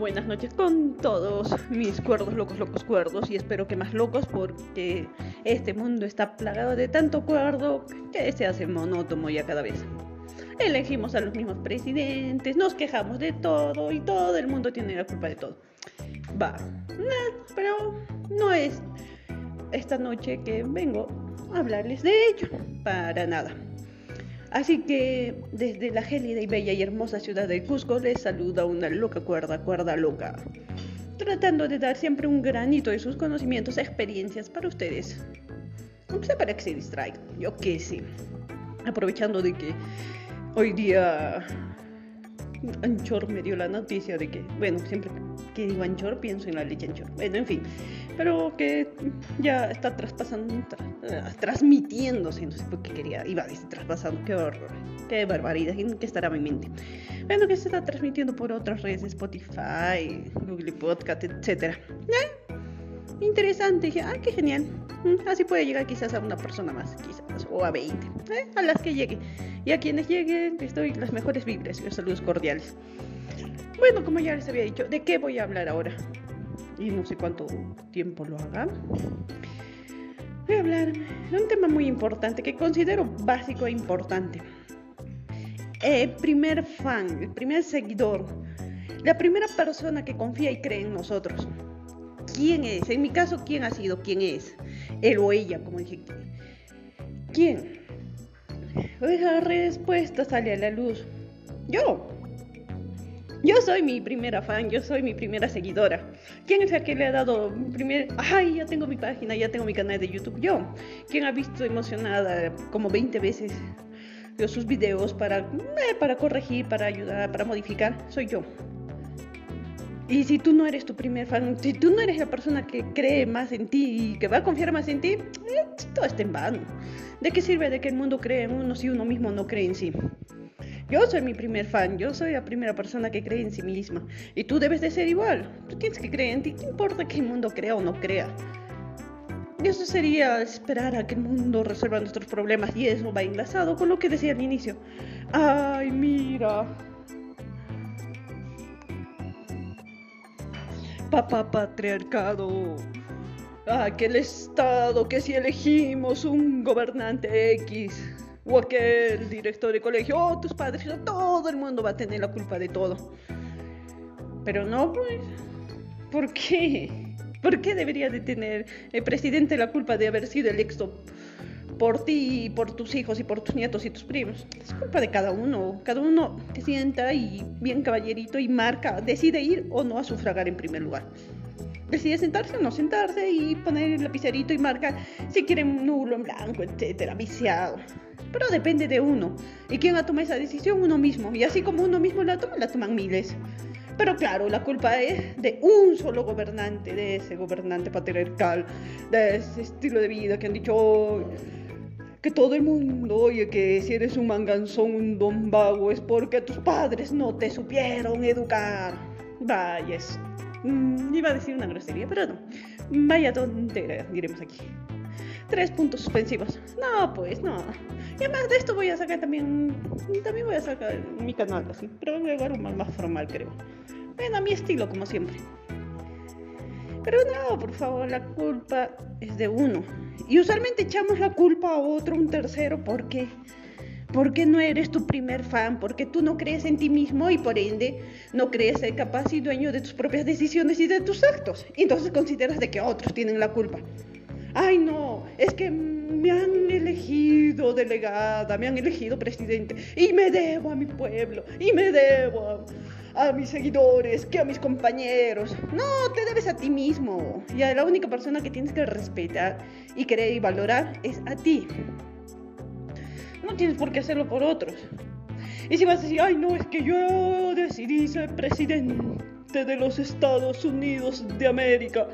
buenas noches con todos mis cuerdos, locos, locos, cuerdos y espero que más locos porque este mundo está plagado de tanto cuerdo que se hace monótono ya cada vez. Elegimos a los mismos presidentes, nos quejamos de todo y todo el mundo tiene la culpa de todo. Va, pero no es esta noche que vengo a hablarles de ello, para nada. Así que desde la gélida y bella y hermosa ciudad de Cusco les saluda una loca cuerda, cuerda loca, tratando de dar siempre un granito de sus conocimientos e experiencias para ustedes. Aunque sea para que se distraigan, yo qué sé. Aprovechando de que hoy día Anchor me dio la noticia de que, bueno, siempre que digo Anchor pienso en la leche Anchor. Bueno, en fin, pero que ya está traspasando, eh, transmitiéndose, no sé por qué quería, iba a decir traspasando, qué horror, qué barbaridad, que estará en mi mente. Bueno, que se está transmitiendo por otras redes, Spotify, Google Podcast, etc. ¿Eh? Interesante, dije, ah, qué genial. Mm, así puede llegar quizás a una persona más, quizás, o a 20, ¿eh? a las que llegue. Y a quienes lleguen, les doy las mejores vibras y los saludos cordiales. Bueno, como ya les había dicho, ¿de qué voy a hablar ahora? Y no sé cuánto tiempo lo haga. Voy a hablar de un tema muy importante que considero básico e importante. El primer fan, el primer seguidor, la primera persona que confía y cree en nosotros. ¿Quién es? En mi caso, ¿quién ha sido? ¿Quién es? Él o ella, como dije. ¿Quién? La respuesta sale a la luz. Yo. Yo soy mi primera fan, yo soy mi primera seguidora. ¿Quién es el que le ha dado primer... Ay, ya tengo mi página, ya tengo mi canal de YouTube? Yo. ¿Quién ha visto emocionada como 20 veces sus videos para, eh, para corregir, para ayudar, para modificar? Soy yo. Y si tú no eres tu primer fan, si tú no eres la persona que cree más en ti y que va a confiar más en ti, eh, todo está en vano. ¿De qué sirve de que el mundo cree en uno si uno mismo no cree en sí? Yo soy mi primer fan, yo soy la primera persona que cree en sí misma. Y tú debes de ser igual. Tú tienes que creer en ti. ¿Qué importa que el mundo crea o no crea? Y eso sería esperar a que el mundo resuelva nuestros problemas. Y eso va enlazado con lo que decía al inicio. Ay, mira, papá patriarcado. Aquel Estado que si elegimos un gobernante X o aquel director de colegio, o tus padres, todo el mundo va a tener la culpa de todo. Pero no, pues, ¿por qué? ¿Por qué debería de tener el presidente la culpa de haber sido electo por ti, por tus hijos y por tus nietos y tus primos. Es culpa de cada uno. Cada uno se sienta y bien caballerito y marca, decide ir o no a sufragar en primer lugar. Decide sentarse o no sentarse y poner el lapicerito y marca si quieren nulo, en blanco, etcétera, viciado. Pero depende de uno. ¿Y quién ha tomado esa decisión? Uno mismo. Y así como uno mismo la toma, la toman miles. Pero claro, la culpa es de un solo gobernante, de ese gobernante patriarcal, de ese estilo de vida que han dicho, que todo el mundo oye que si eres un manganzón, un don vago, es porque tus padres no te supieron educar. Vaya, mm, iba a decir una grosería, pero no. Vaya tontería, diremos aquí. Tres puntos suspensivos. No, pues no. Y además de esto voy a sacar también. También voy a sacar mi canal así. Pero voy a un más, más formal, creo. Bueno, a mi estilo, como siempre. Pero no, por favor, la culpa es de uno. Y usualmente echamos la culpa a otro, un tercero, ¿por qué? Porque no eres tu primer fan, porque tú no crees en ti mismo y por ende no crees ser capaz y dueño de tus propias decisiones y de tus actos. Entonces consideras de que otros tienen la culpa. Ay, no, es que me han elegido delegada, me han elegido presidente y me debo a mi pueblo y me debo a a mis seguidores, que a mis compañeros. No, te debes a ti mismo. Y a la única persona que tienes que respetar y querer y valorar es a ti. No tienes por qué hacerlo por otros. Y si vas a decir, ay, no, es que yo decidí ser presidente de los Estados Unidos de América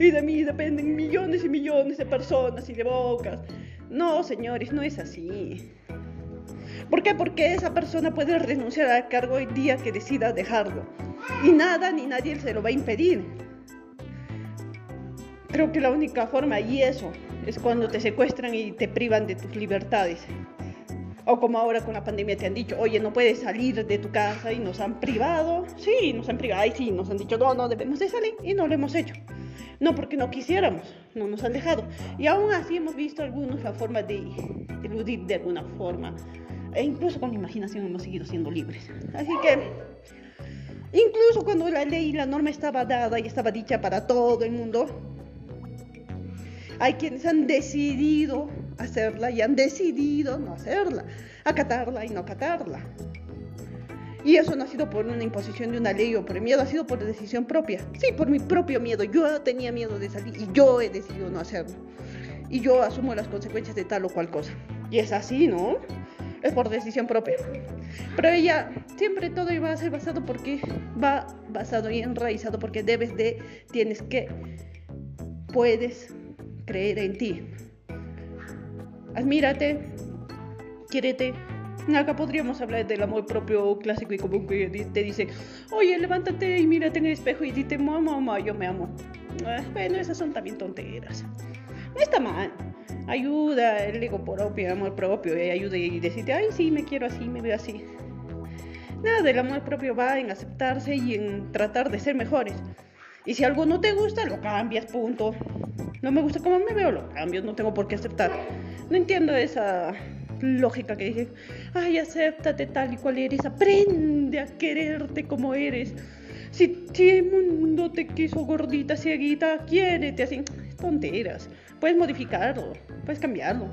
y de mí dependen millones y millones de personas y de bocas. No, señores, no es así. ¿Por qué? Porque esa persona puede renunciar al cargo el día que decida dejarlo. Y nada ni nadie se lo va a impedir. Creo que la única forma, y eso, es cuando te secuestran y te privan de tus libertades. O como ahora con la pandemia te han dicho, oye, no puedes salir de tu casa y nos han privado. Sí, nos han privado. Ay, sí, nos han dicho, no, no debemos de salir y no lo hemos hecho. No porque no quisiéramos, no nos han dejado. Y aún así hemos visto algunos la forma de eludir de alguna forma. E incluso con la imaginación hemos seguido siendo libres. Así que, incluso cuando la ley y la norma estaba dada y estaba dicha para todo el mundo, hay quienes han decidido hacerla y han decidido no hacerla, acatarla y no acatarla. Y eso no ha sido por una imposición de una ley o por el miedo, ha sido por decisión propia. Sí, por mi propio miedo. Yo tenía miedo de salir y yo he decidido no hacerlo. Y yo asumo las consecuencias de tal o cual cosa. Y es así, ¿no? Es por decisión propia. Pero ella, siempre todo iba a ser basado porque va basado y enraizado porque debes de, tienes que, puedes creer en ti. Admírate, quiérete. Acá podríamos hablar del amor propio clásico y común que te dice, oye, levántate y mírate en el espejo y dite, mamá, mamá, yo me amo. Ah, bueno, esas son también tonteras. No está mal. Ayuda el ego propio, amor propio, y ayuda y decirte, ay, sí, me quiero así, me veo así. Nada del amor propio va en aceptarse y en tratar de ser mejores. Y si algo no te gusta, lo cambias, punto. No me gusta cómo me veo, lo cambio, no tengo por qué aceptar. No entiendo esa lógica que dije, ay, acéptate tal y cual eres, aprende a quererte como eres. Si, el mundo te quiso gordita, cieguita, quiérete así. Tonteras. Puedes modificarlo, puedes cambiarlo.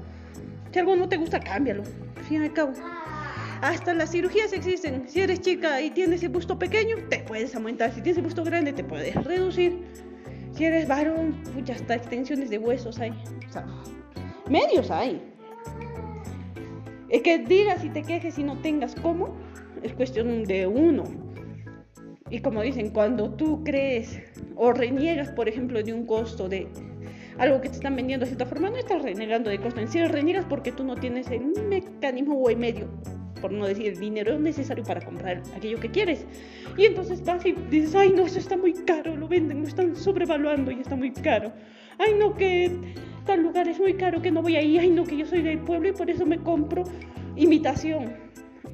Si algo no te gusta, cámbialo. Al fin y al cabo. Hasta las cirugías existen. Si eres chica y tienes el busto pequeño, te puedes aumentar. Si tienes el busto grande, te puedes reducir. Si eres varón, hasta extensiones de huesos hay. O sea, medios hay. Es que digas y te quejes y no tengas cómo, es cuestión de uno. Y como dicen, cuando tú crees o reniegas, por ejemplo, de un costo de algo que te están vendiendo de cierta forma, no estás renegando de costo en sí, reniegas porque tú no tienes el mecanismo o el medio por no decir el dinero necesario para comprar aquello que quieres. Y entonces vas y dices, ay no, eso está muy caro, lo venden, lo están sobrevaluando y está muy caro. Ay no, que tal lugar es muy caro, que no voy ahí, ay no, que yo soy del pueblo y por eso me compro imitación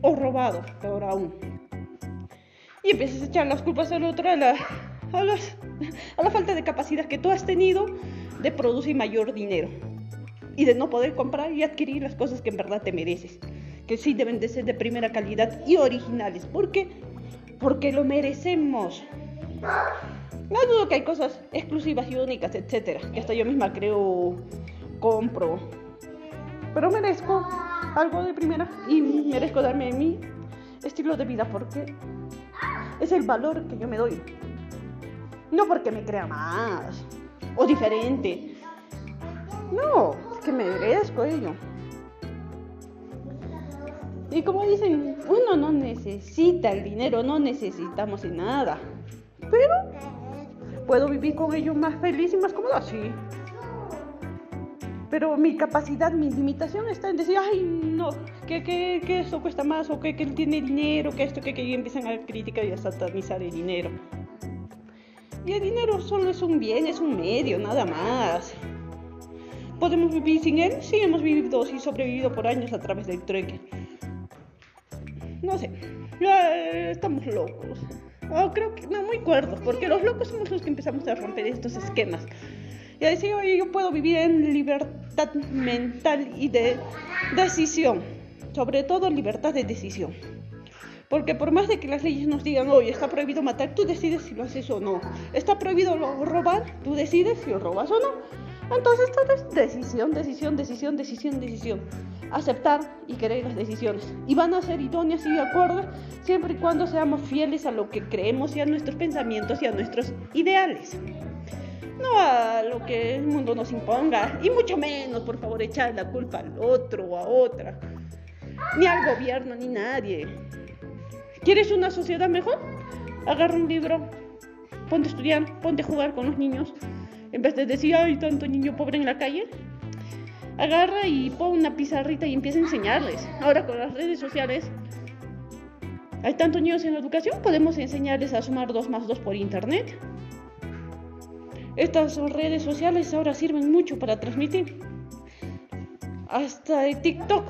o robado, peor aún. Y empiezas a echar las culpas al otro, a la, a, a la falta de capacidad que tú has tenido de producir mayor dinero y de no poder comprar y adquirir las cosas que en verdad te mereces sí deben de ser de primera calidad y originales. ¿Por? Porque lo merecemos. No dudo que hay cosas exclusivas y únicas, etcétera, que hasta yo misma creo, compro. Pero merezco algo de primera y merezco darme mi estilo de vida porque es el valor que yo me doy. No porque me crea más o diferente. No, es que merezco ello. Y como dicen, uno no necesita el dinero, no necesitamos nada. Pero puedo vivir con ellos más feliz y más cómodo, sí. Pero mi capacidad, mi limitación está en decir, ay, no, que, que, que esto cuesta más, o que, que él tiene dinero, que esto, que, que y empiezan a criticar y a satanizar el dinero. Y el dinero solo es un bien, es un medio, nada más. ¿Podemos vivir sin él? Sí, hemos vivido y sobrevivido por años a través del trueque no sé, estamos locos. Oh, creo que, no, muy cuerdos, porque los locos somos los que empezamos a romper estos esquemas. Y a decir, oye, yo puedo vivir en libertad mental y de decisión, sobre todo libertad de decisión. Porque por más de que las leyes nos digan, oye, está prohibido matar, tú decides si lo haces o no. Está prohibido robar, tú decides si lo robas o no. Entonces todo es decisión, decisión, decisión, decisión, decisión aceptar y querer las decisiones. Y van a ser idóneas y de acuerdo siempre y cuando seamos fieles a lo que creemos y a nuestros pensamientos y a nuestros ideales. No a lo que el mundo nos imponga, y mucho menos, por favor, echar la culpa al otro o a otra, ni al gobierno, ni nadie. ¿Quieres una sociedad mejor? Agarra un libro, ponte a estudiar, ponte a jugar con los niños, en vez de decir, hay tanto niño pobre en la calle, agarra y pone una pizarrita y empieza a enseñarles. Ahora con las redes sociales hay tantos niños en la educación, podemos enseñarles a sumar 2 más 2 por internet. Estas redes sociales ahora sirven mucho para transmitir. Hasta el TikTok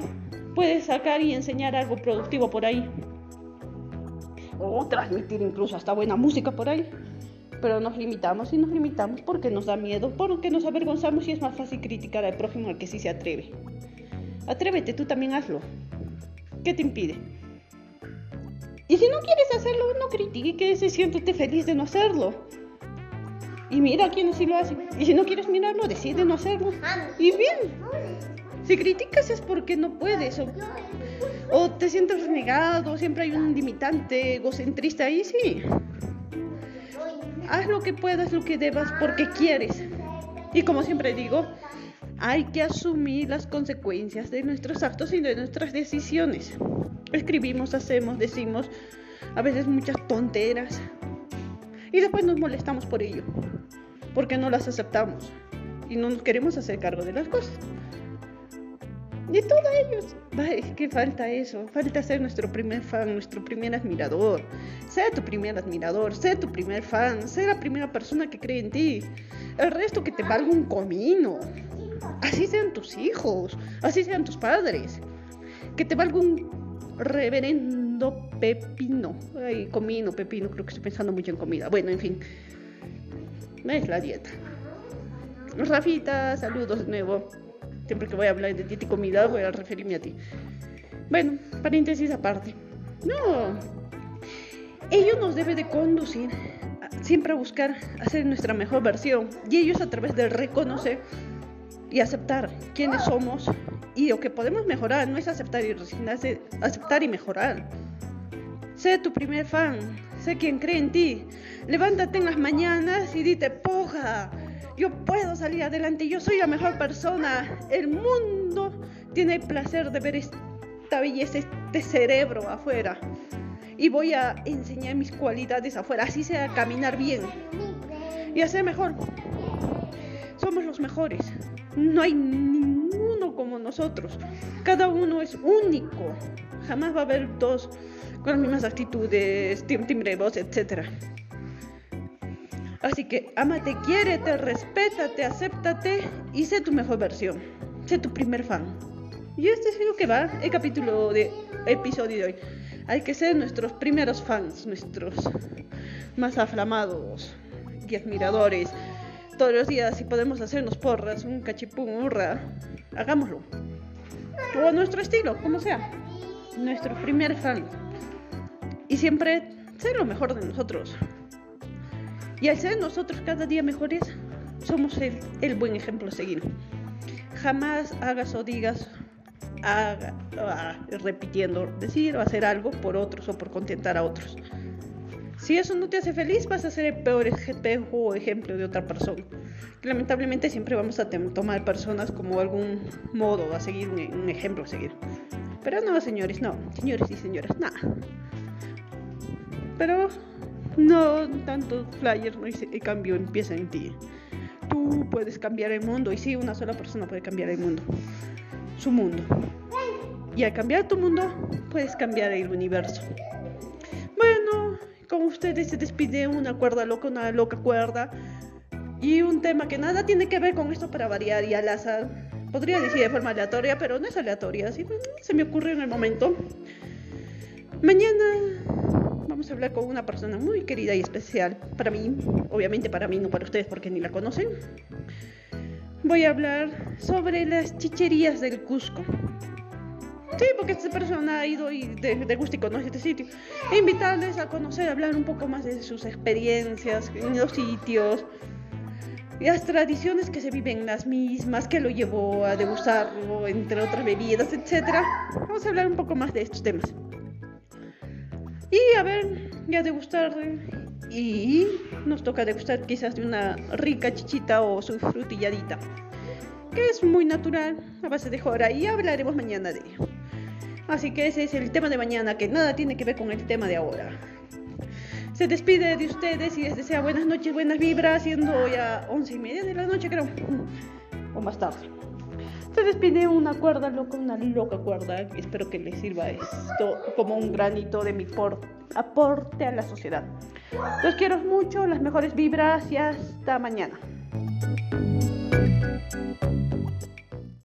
puedes sacar y enseñar algo productivo por ahí. O transmitir incluso hasta buena música por ahí. Pero nos limitamos y nos limitamos porque nos da miedo, porque nos avergonzamos y es más fácil criticar al prójimo al que sí se atreve. Atrévete, tú también hazlo. ¿Qué te impide? Y si no quieres hacerlo, no critiques y siéntete feliz de no hacerlo. Y mira a quienes sí lo hacen. Y si no quieres mirarlo, decide no hacerlo. Y bien. Si criticas es porque no puedes. O, te sientes renegado, siempre hay un limitante egocentrista ahí, sí. Haz lo que puedas, lo que debas, porque quieres. Y como siempre digo, hay que asumir las consecuencias de nuestros actos y de nuestras decisiones. Escribimos, hacemos, decimos a veces muchas tonteras y después nos molestamos por ello, porque no las aceptamos y no nos queremos hacer cargo de las cosas. Y todo ellos, es que falta eso, falta ser nuestro primer fan, nuestro primer admirador. Sea tu primer admirador, sea tu primer fan, sea la primera persona que cree en ti. El resto que te valga un comino. Así sean tus hijos, así sean tus padres. Que te valga un reverendo pepino. Ay, comino, pepino, creo que estoy pensando mucho en comida. Bueno, en fin. Es la dieta. Rafita, saludos de nuevo. Siempre que voy a hablar de dieta y comida, voy a referirme a ti. Bueno, paréntesis aparte. No. Ello nos debe de conducir siempre a buscar hacer nuestra mejor versión. Y ellos a través de reconocer y aceptar quiénes somos y lo que podemos mejorar. No es aceptar y resignarse, aceptar y mejorar. Sé tu primer fan, sé quien cree en ti. Levántate en las mañanas y dite, poja, yo puedo salir adelante, yo soy la mejor persona. El mundo tiene placer de ver esta belleza, este cerebro afuera. Y voy a enseñar mis cualidades afuera, así sea caminar bien y hacer mejor. Somos los mejores. No hay ninguno como nosotros. Cada uno es único. Jamás va a haber dos con las mismas actitudes, timbre voz, etc. Así que amate, quiérete, respétate, acéptate y sé tu mejor versión. Sé tu primer fan. Y este es lo que va el capítulo de episodio de hoy. Hay que ser nuestros primeros fans, nuestros más aflamados y admiradores todos los días si podemos hacernos porras, un cachipún, hurra, hagámoslo. O a nuestro estilo, como sea. Nuestro primer fan. Y siempre ser lo mejor de nosotros. Y al ser nosotros cada día mejores, somos el, buen ejemplo a seguir. Jamás hagas o digas, ah, repitiendo, decir o hacer algo por otros o por contentar a otros. Si eso no te hace feliz, vas a ser el peor espejo o ejemplo de otra persona. Lamentablemente siempre vamos a tomar personas como algún modo a seguir, un, ejemplo a seguir. Pero no, señores, no. Señores y señoras, nada. Pero no tanto flyer, no el cambio empieza en ti. Tú puedes cambiar el mundo y sí, una sola persona puede cambiar el mundo. Su mundo. Y al cambiar tu mundo, puedes cambiar el universo. Bueno, con ustedes se despide una cuerda loca, una loca cuerda. Y un tema que nada tiene que ver con esto para variar y al azar. Podría decir de forma aleatoria, pero no es aleatoria, así se me ocurre en el momento. Mañana vamos a hablar con una persona muy querida y especial para mí, obviamente para mí, no para ustedes porque ni la conocen. Voy a hablar sobre las chicherías del Cusco. Sí, porque esta persona ha ido y de, de gusto y conoce este sitio. E invitarles a conocer, hablar un poco más de sus experiencias en los sitios, las tradiciones que se viven las mismas, que lo llevó a degustarlo, entre otras bebidas, etc. Vamos a hablar un poco más de estos temas. Y a ver, ya degustar. Y nos toca degustar quizás de una rica chichita o su frutilladita, que es muy natural, a base de jora, y hablaremos mañana de ello. Así que ese es el tema de mañana, que nada tiene que ver con el tema de ahora. Se despide de ustedes y les desea buenas noches, buenas vibras, siendo ya once y media de la noche, creo, o más tarde. Se despide una cuerda loca, una loca cuerda. Espero que les sirva esto como un granito de mi aporte a la sociedad. Los quiero mucho, las mejores vibras y hasta mañana.